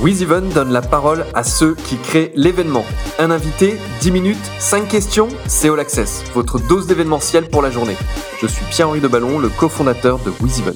WizEven donne la parole à ceux qui créent l'événement. Un invité, 10 minutes, 5 questions, c'est All Access, votre dose d'événementiel pour la journée. Je suis Pierre-Henri de Ballon, le cofondateur de WizEven.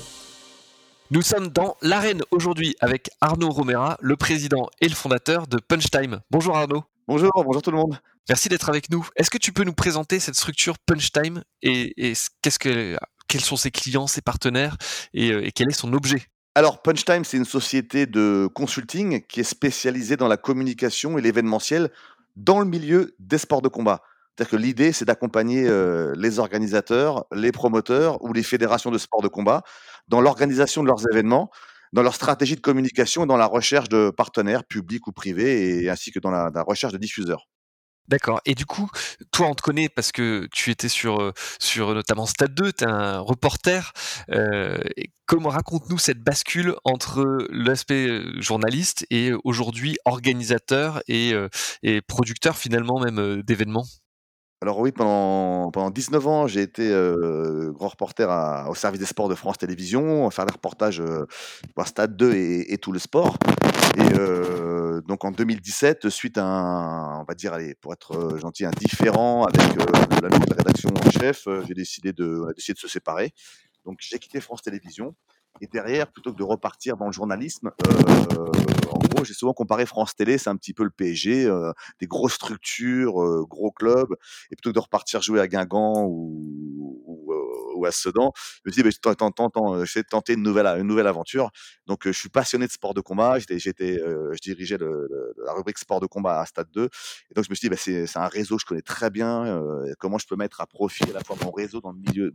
Nous sommes dans l'arène aujourd'hui avec Arnaud Romera, le président et le fondateur de Punchtime. Bonjour Arnaud. Bonjour, bonjour tout le monde. Merci d'être avec nous. Est-ce que tu peux nous présenter cette structure Punchtime et, et qu'est-ce que, quels sont ses clients, ses partenaires et, et quel est son objet? Alors, Punchtime, c'est une société de consulting qui est spécialisée dans la communication et l'événementiel dans le milieu des sports de combat. C'est-à-dire que l'idée, c'est d'accompagner euh, les organisateurs, les promoteurs ou les fédérations de sports de combat dans l'organisation de leurs événements, dans leur stratégie de communication et dans la recherche de partenaires publics ou privés, ainsi que dans la recherche de diffuseurs. D'accord. Et du coup, toi, on te connaît parce que tu étais sur, euh, sur notamment Stade 2, tu es un reporter. Euh, comment raconte-nous cette bascule entre l'aspect euh, journaliste et aujourd'hui organisateur et, et producteur finalement même d'événements? Alors oui, pendant, pendant 19 ans, j'ai été grand reporter au service des sports de France Télévisions, faire des reportages pour Stade 2 et, tout le sport. Et donc en 2017, suite à un, on va dire, allez, pour être gentil, un différent avec la nouvelle rédaction en chef, j'ai décidé de, décidé de se séparer. Donc j'ai quitté France Télévisions. Et derrière, plutôt que de repartir dans le journalisme, euh, en gros, j'ai souvent comparé France Télé, c'est un petit peu le PSG, euh, des grosses structures, euh, gros clubs, et plutôt que de repartir jouer à Guingamp ou, ou, ou à Sedan, je me dis, bah, je vais tenter une nouvelle, aventure. Donc, je suis passionné de sport de combat. J'étais, j'étais, je dirigeais la rubrique sport de combat à Stade 2. Et donc, je me suis dit, bah, c'est, un réseau que je connais très bien. comment je peux mettre à profit à la fois mon réseau dans le milieu,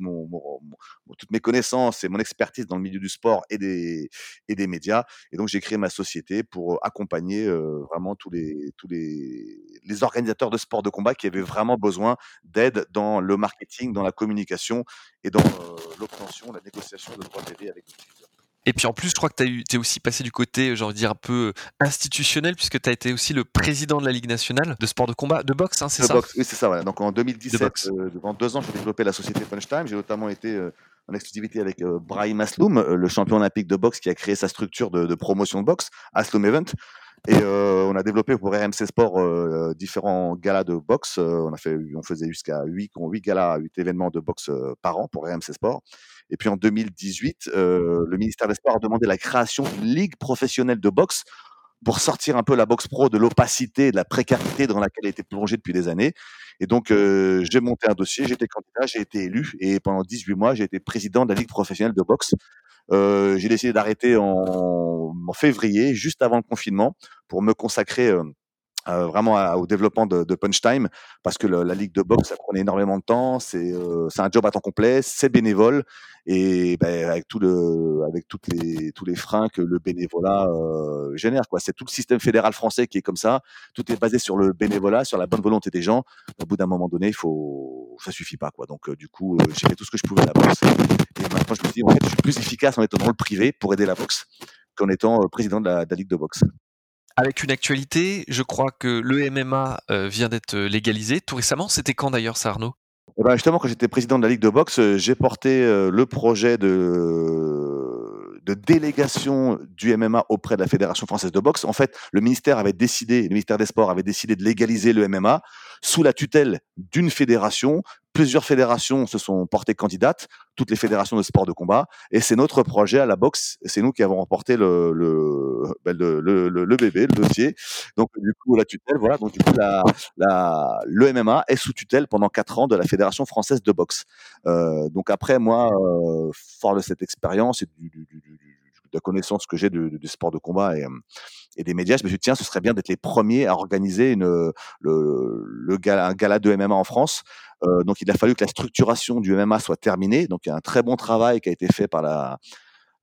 toutes mes connaissances et mon expertise dans le milieu du sport et des, médias. Et donc, j'ai créé ma société pour accompagner vraiment tous les, les organisateurs de sport de combat qui avaient vraiment besoin d'aide dans le marketing, dans la communication et dans l'obtention, la négociation de droits TV avec les diffuseurs. Et puis en plus, je crois que tu es aussi passé du côté, j'ai envie de dire, un peu institutionnel, puisque tu as été aussi le président de la Ligue nationale de sport de combat, de boxe, hein, c'est ça? boxe, Oui, c'est ça. Voilà. Donc en 2017, euh, deux ans, j'ai développé la société Punchtime. J'ai notamment été euh, en exclusivité avec euh, Brahim Asloum, le champion olympique de boxe qui a créé sa structure de, de promotion de boxe, Asloum Event. Et euh, on a développé pour RMC Sport euh, différents galas de boxe. on a fait, on faisait jusqu'à 8, 8 galas, 8 événements de boxe par an pour RMC Sport. Et puis en 2018, le ministère des Sports a demandé la création d'une ligue professionnelle de boxe pour sortir un peu la boxe pro de l'opacité de la précarité dans laquelle elle était plongée depuis des années. Et donc, j'ai monté un dossier, j'ai été candidat, j'ai été élu, et pendant 18 mois, j'ai été président de la Ligue professionnelle de boxe. Euh, j'ai décidé d'arrêter en, en, février, juste avant le confinement, pour me consacrer euh, vraiment au développement de, de Punch Time parce que la ligue de boxe ça prenait énormément de temps c'est euh, c'est un job à temps complet c'est bénévole et ben, avec tout le avec toutes les tous les freins que le bénévolat euh, génère c'est tout le système fédéral français qui est comme ça tout est basé sur le bénévolat sur la bonne volonté des gens. Au bout d'un moment donné il faut ça suffit pas donc du coup j'ai fait tout ce que je pouvais à la boxe et maintenant je me dis en fait je suis plus efficace en étant dans le privé pour aider la boxe qu'en étant président de la, de la ligue de boxe avec une actualité, je crois que le MMA euh, vient d'être euh, légalisé tout récemment. C'était quand d'ailleurs, ça, Arnaud? Eh ben justement, quand j'étais président de la Ligue de boxe, euh, j'ai porté le projet de, de délégation du MMA auprès de la Fédération française de boxe. En fait, le ministère avait décidé, le ministère des Sports avait décidé de légaliser le MMA sous la tutelle d'une fédération plusieurs fédérations se sont portées candidates, toutes les fédérations de sport de combat, et c'est notre projet à la boxe, c'est nous qui avons remporté le, le, ben, le, le, le, bébé, le dossier. Donc du coup la tutelle, voilà, donc du coup la, la, le MMA est sous tutelle pendant quatre ans de la fédération française de boxe. Euh, donc après moi, euh, fort de cette expérience et du, du, du, de la connaissance que j'ai du, sport de combat et, et des médias, je me suis dit tiens, ce serait bien d'être les premiers à organiser une, le, le gala, un gala de MMA en France. Euh, donc il a fallu que la structuration du MMA soit terminée. Donc il y a un très bon travail qui a été fait par la,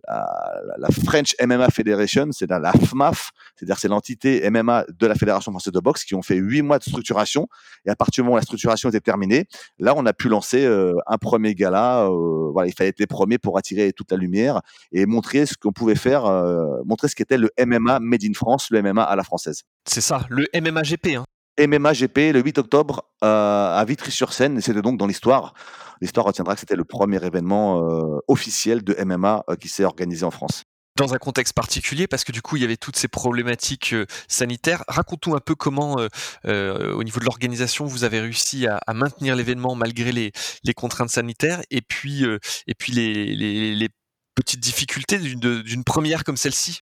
la, French MMA Federation, c'est la FMAF, c'est-à-dire c'est l'entité MMA de la Fédération française de boxe qui ont fait huit mois de structuration. Et à partir du moment où la structuration était terminée, là on a pu lancer euh, un premier gala. Euh, voilà, il fallait être les premiers pour attirer toute la lumière et montrer ce qu'on pouvait faire, montrer ce qu'était le MMA made in France, le MMA à la française. C'est ça, le MMA GP. Hein. MMA GP le 8 octobre euh, à Vitry-sur-Seine. C'était donc dans l'histoire. L'histoire retiendra que c'était le premier événement euh, officiel de MMA euh, qui s'est organisé en France. dans un contexte particulier parce que du coup il y avait toutes ces problématiques sanitaires. Raconte-nous un peu comment, au niveau de l'organisation, vous avez réussi à, maintenir l'événement malgré les, contraintes sanitaires et puis les petites difficultés d'une première comme celle-ci?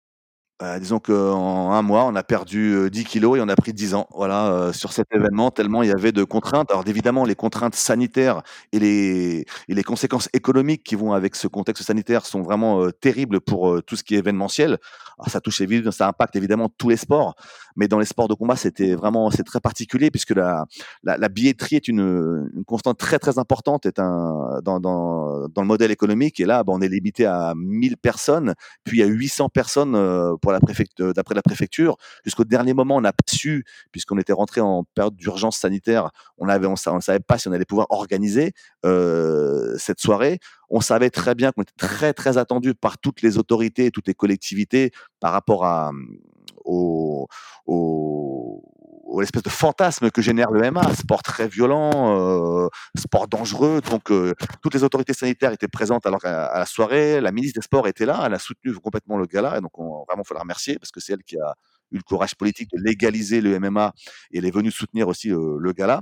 Bah, disons qu'en un mois, on a perdu 10 kilos et on a pris 10 ans, voilà, sur cet événement, tellement il y avait de contraintes. Alors évidemment, les contraintes sanitaires et les et les conséquences économiques qui vont avec ce contexte sanitaire sont vraiment, terribles pour, tout ce qui est événementiel. Alors ça touche évidemment ça impacte évidemment tous les sports, mais dans les sports de combat, c'était vraiment c'est très particulier puisque la billetterie est une, constante très, très importante, est dans le modèle économique et là, bah, on est limité à 1000 personnes, puis a 800 personnes, pour la préfecture, d'après la préfecture. Jusqu'au dernier moment, on n'a pas su, puisqu'on était rentré en période d'urgence sanitaire, on, ne savait pas si on allait pouvoir organiser euh, cette soirée. On savait très bien qu'on était très très attendu par toutes les autorités, toutes les collectivités par rapport à au l'espèce de fantasme que génère le MMA, sport très violent, euh, sport dangereux. Donc, euh, toutes les autorités sanitaires étaient présentes alors à, la soirée. La ministre des Sports était là, elle a soutenu complètement le gala. Et donc, on, vraiment, faut la remercier parce que c'est elle qui a eu le courage politique de légaliser le MMA et elle est venue soutenir aussi euh, le gala.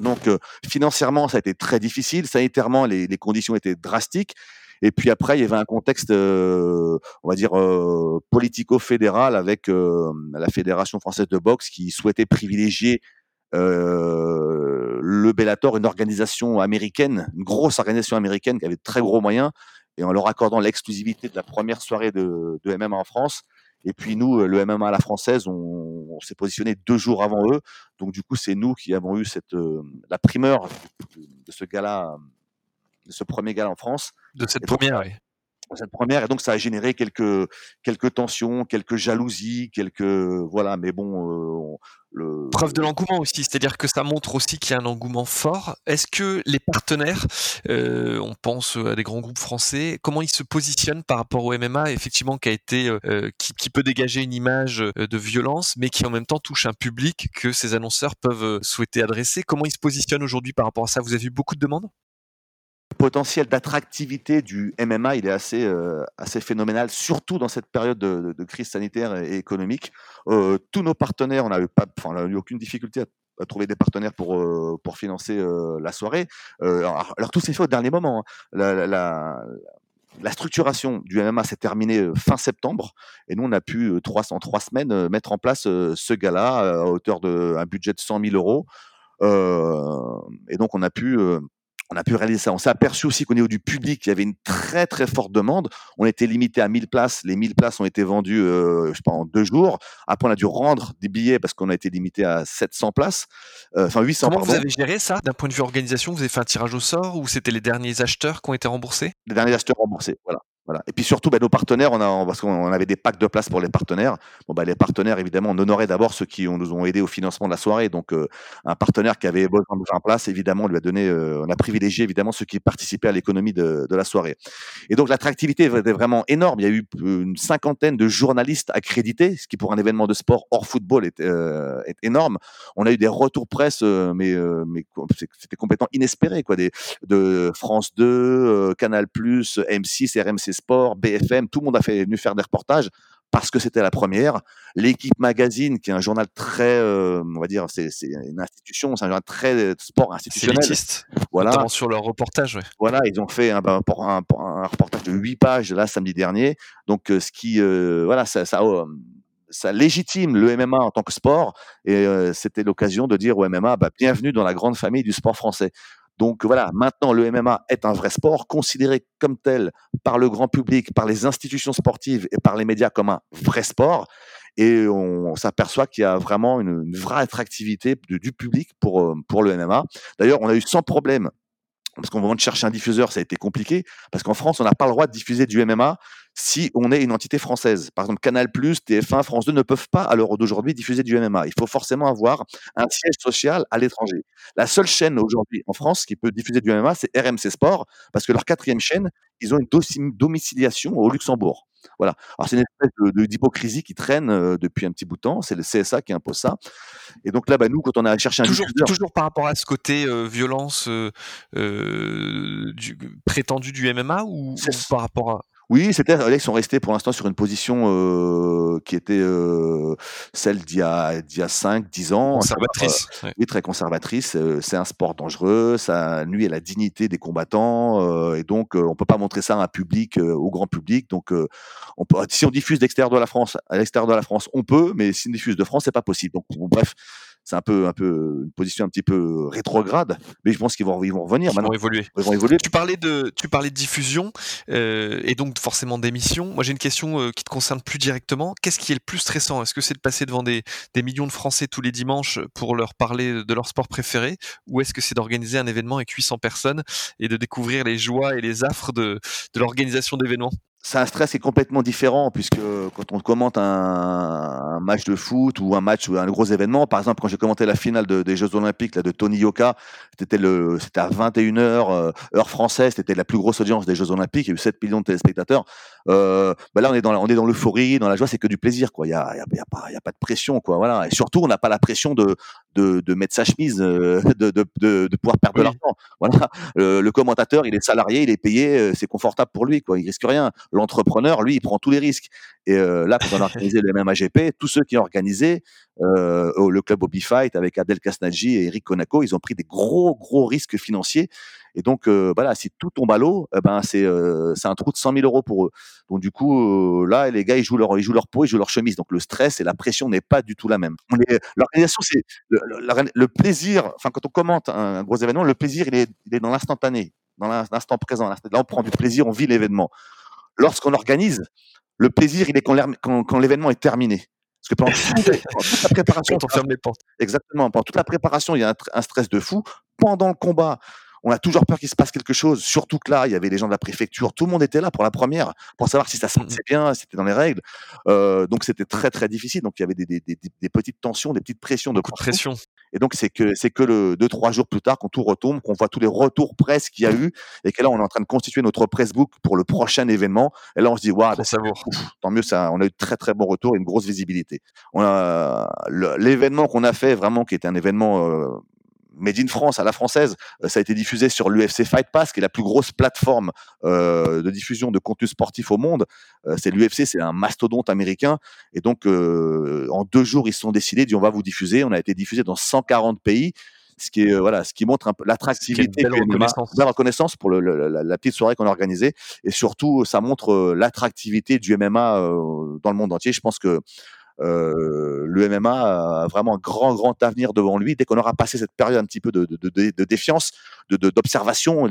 Donc, financièrement, ça a été très difficile. Sanitairement, les, conditions étaient drastiques. Et puis après, il y avait un contexte, euh, on va dire, euh, politico-fédéral avec euh, la Fédération française de boxe qui souhaitait privilégier le Bellator, une organisation américaine, une grosse organisation américaine qui avait de très gros moyens, et en leur accordant l'exclusivité de la première soirée de, de MMA en France. Et puis nous, le MMA à la française, on, on s'est positionné deux jours avant eux. Donc du coup, c'est nous qui avons eu cette la primeur de ce gala de ce premier gala en France. De cette première, oui. Cette première, et donc ça a généré quelques quelques tensions, quelques jalousies, quelques voilà, mais bon. Euh, Preuve de l'engouement aussi, c'est-à-dire que ça montre aussi qu'il y a un engouement fort. Est-ce que les partenaires, euh, on pense à des grands groupes français, comment ils se positionnent par rapport au MMA, effectivement, qui a été, euh, qui, qui, peut dégager une image de violence, mais qui en même temps touche un public que ces annonceurs peuvent souhaiter adresser? Comment ils se positionnent aujourd'hui par rapport à ça? Vous avez eu beaucoup de demandes? Potentiel d'attractivité du MMA, il est assez, euh, assez phénoménal, surtout dans cette période de, crise sanitaire et économique. Euh, tous nos partenaires, on n'a eu, aucune difficulté à, trouver des partenaires pour, euh, pour financer la soirée. Alors, alors, tout s'est fait au dernier moment. Hein. La, structuration du MMA s'est terminée fin septembre et nous, on a pu, trois, en trois semaines, mettre en place ce gala à hauteur d'un budget de 100 000 euros. et donc, on a pu on a pu réaliser ça. On s'est aperçu aussi qu'au niveau du public, il y avait une très très forte demande. On était limité à 1000 places. Les 1000 places ont été vendues, euh, je sais pas, en deux jours. Après, on a dû rendre des billets parce qu'on a été limité à 700 places. Euh, enfin, 800. Comment vous avez géré ça? D'un point de vue organisation Vous avez fait un tirage au sort ou c'était les derniers acheteurs qui ont été remboursés? Les derniers acheteurs remboursés, voilà. Et puis surtout, bah, nos partenaires, on a, parce qu'on avait des packs de place pour les partenaires. Bon, bah, les partenaires, évidemment, on honorait d'abord ceux qui nous ont aidés au financement de la soirée. Donc, euh, un partenaire qui avait besoin de faire place, évidemment, on lui a donné, euh, on a privilégié évidemment ceux qui participaient à l'économie de, la soirée. Et donc, l'attractivité était vraiment énorme. Il y a eu euh, une cinquantaine de journalistes accrédités, ce qui pour un événement de sport hors football est, énorme. On a eu des retours presse, mais, c'était complètement inespéré, quoi. De France 2, Canal+, M6, RMC Sport, BFM, tout le monde a fait venu faire des reportages parce que c'était la première. L'équipe magazine, qui est un journal très, euh, on va dire, c'est une institution, c'est un journal très euh, sport institutionnel. voilà. sur leur reportage. Voilà, ils ont fait un, reportage de 8 pages là samedi dernier. Donc, euh, ce qui, voilà, ça, ça, légitime le MMA en tant que sport. Et c'était l'occasion de dire au MMA, bah, bienvenue dans la grande famille du sport français. Donc voilà, maintenant le MMA est un vrai sport, considéré comme tel par le grand public, par les institutions sportives et par les médias comme un vrai sport. Et on, s'aperçoit qu'il y a vraiment une, vraie attractivité du public pour, euh, pour le MMA. D'ailleurs, on a eu sans problème parce qu'au moment de chercher un diffuseur, ça a été compliqué, parce qu'en France, on n'a pas le droit de diffuser du MMA si on est une entité française. Par exemple, Canal+, TF1, France 2 ne peuvent pas, à l'heure d'aujourd'hui, diffuser du MMA. Il faut forcément avoir un siège social à l'étranger. La seule chaîne aujourd'hui en France qui peut diffuser du MMA, c'est RMC Sport, parce que leur quatrième chaîne, ils ont une domiciliation au Luxembourg. Voilà. Alors c'est une espèce d'hypocrisie qui traîne euh, depuis un petit bout de temps. C'est le CSA qui impose ça. Et donc là, bah, nous, quand on a cherché un toujours, toujours par rapport à ce côté euh, violence euh, du, prétendu du MMA ou, par rapport à Oui, c'était ils sont restés pour l'instant sur une position euh, qui était euh, celle d'il y a d'il y a 5 10 ans. Conservatrice. Euh, oui, très conservatrice. c'est un sport dangereux, ça nuit à la dignité des combattants et donc on peut pas montrer ça à un public au grand public. Donc on peut si on diffuse d'extérieur de la France, à l'extérieur de la France, on peut, mais si on diffuse de France, c'est pas possible. Donc bref, c'est un peu, un peu une position un petit peu rétrograde, mais je pense qu'ils vont, ils vont revenir. Ils vont évoluer. Ils vont évoluer. Tu parlais de, tu parlais de diffusion euh, et donc forcément d'émission. Moi, j'ai une question euh, qui te concerne plus directement. Qu'est-ce qui est le plus stressant? Est-ce que c'est de passer devant des, des, millions de Français tous les dimanches pour leur parler de leur sport préféré, ou est-ce que c'est d'organiser un événement avec 800 personnes et de découvrir les joies et les affres de, de l'organisation d'événements? C'est un stress qui est complètement différent puisque quand on commente un, match de foot ou un match ou un gros événement, par exemple quand j'ai commenté la finale de, des Jeux Olympiques là, de Tony Yoka, c'était le c'était à 21h euh, heure française, c'était la plus grosse audience des Jeux Olympiques, il y a eu 7 millions de téléspectateurs. Euh, bah là on est dans on est dans l'euphorie, dans la joie, c'est que du plaisir quoi. Il y a, y, a, y a pas il y a pas de pression quoi. Voilà et surtout on n'a pas la pression de, de, de mettre sa chemise, euh, de, de, de, de, pouvoir perdre de l'argent. Voilà le, commentateur il est salarié, il est payé, euh, c'est confortable pour lui quoi. Il risque rien l'entrepreneur, lui, il prend tous les risques. Et euh, là, quand on a organisé le MMAGP, tous ceux qui ont organisé euh, le club Bobby Fight avec Abdel Kasnaji et Eric Konako, ils ont pris des gros, gros risques financiers. Et donc, euh, voilà, si tout tombe à l'eau, eh ben, c'est c'est un trou de 100 000 euros pour eux. Donc, du coup, là, les gars, ils jouent, leur, ils jouent leur peau, ils jouent leur chemise. Donc, le stress et la pression n'est pas du tout la même. L'organisation, c'est le, plaisir. Enfin, quand on commente un, gros événement, le plaisir, il est, il est dans l'instantané, dans l'instant présent. Là, on prend du plaisir, on vit l'événement lorsqu'on organise, le plaisir, il est quand, l'événement est terminé. Parce que pendant toute, la préparation, on ferme les portes. Exactement. Pendant toute la préparation, il y a un, stress de fou. Pendant le combat, on a toujours peur qu'il se passe quelque chose. Surtout que là, il y avait les gens de la préfecture. Tout le monde était là pour la première, pour savoir si ça se passait bien, si c'était dans les règles. Euh, donc c'était très très difficile. Donc il y avait des, petites tensions, des petites pressions de pression. Et donc, c'est que, c'est que le deux, trois jours plus tard, quand tout retombe, qu'on voit tous les retours presse qu'il y a eu, et que là, on est en train de constituer notre pressbook pour le prochain événement. Et là, on se dit, waouh, wow, tant mieux, ça, on a eu de très, très bons retours et une grosse visibilité. On a, l'événement qu'on a fait, vraiment, qui était un événement, euh, Made in France à la française, euh, ça a été diffusé sur l'UFC Fight Pass, qui est la plus grosse plateforme euh, de diffusion de contenu sportif au monde. Euh, c'est l'UFC, c'est un mastodonte américain. Et donc, en deux jours, ils se sont décidés, dit on va vous diffuser. On a été diffusé dans 140 pays ce qui est voilà, ce qui montre un peu l'attractivité, belle reconnaissance. reconnaissance pour le, la, petite soirée qu'on a organisée, et surtout ça montre l'attractivité du MMA dans le monde entier. Je pense que euh, le MMA a vraiment un grand, grand avenir devant lui. Dès qu'on aura passé cette période un petit peu de, de, défiance, d'observation,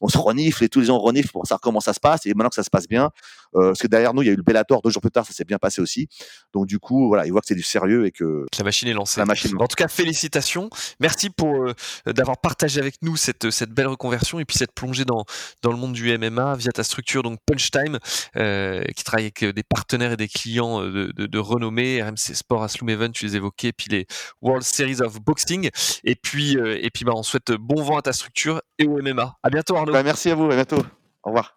on se renifle et tous les ans on renifle pour savoir comment ça se passe. Et maintenant que ça se passe bien, parce que derrière nous, il y a eu le Bellator deux jours plus tard, ça s'est bien passé aussi. Donc du coup, voilà, il voit que c'est du sérieux et que la machine est lancée. La machine. En tout cas, félicitations. Merci pour euh, d'avoir partagé avec nous cette, cette belle reconversion et puis cette plongée dans, dans le monde du MMA via ta structure donc Punch Time, euh, qui travaille avec des partenaires et des clients de, de, de renommée, RMC Sport, Asloom Event, tu les évoquais, puis les World Series of Boxing. Et puis, et puis bah, on souhaite bon vent à ta structure et au MMA. À bientôt Arnaud. Bah, merci à vous, à bientôt. Au revoir.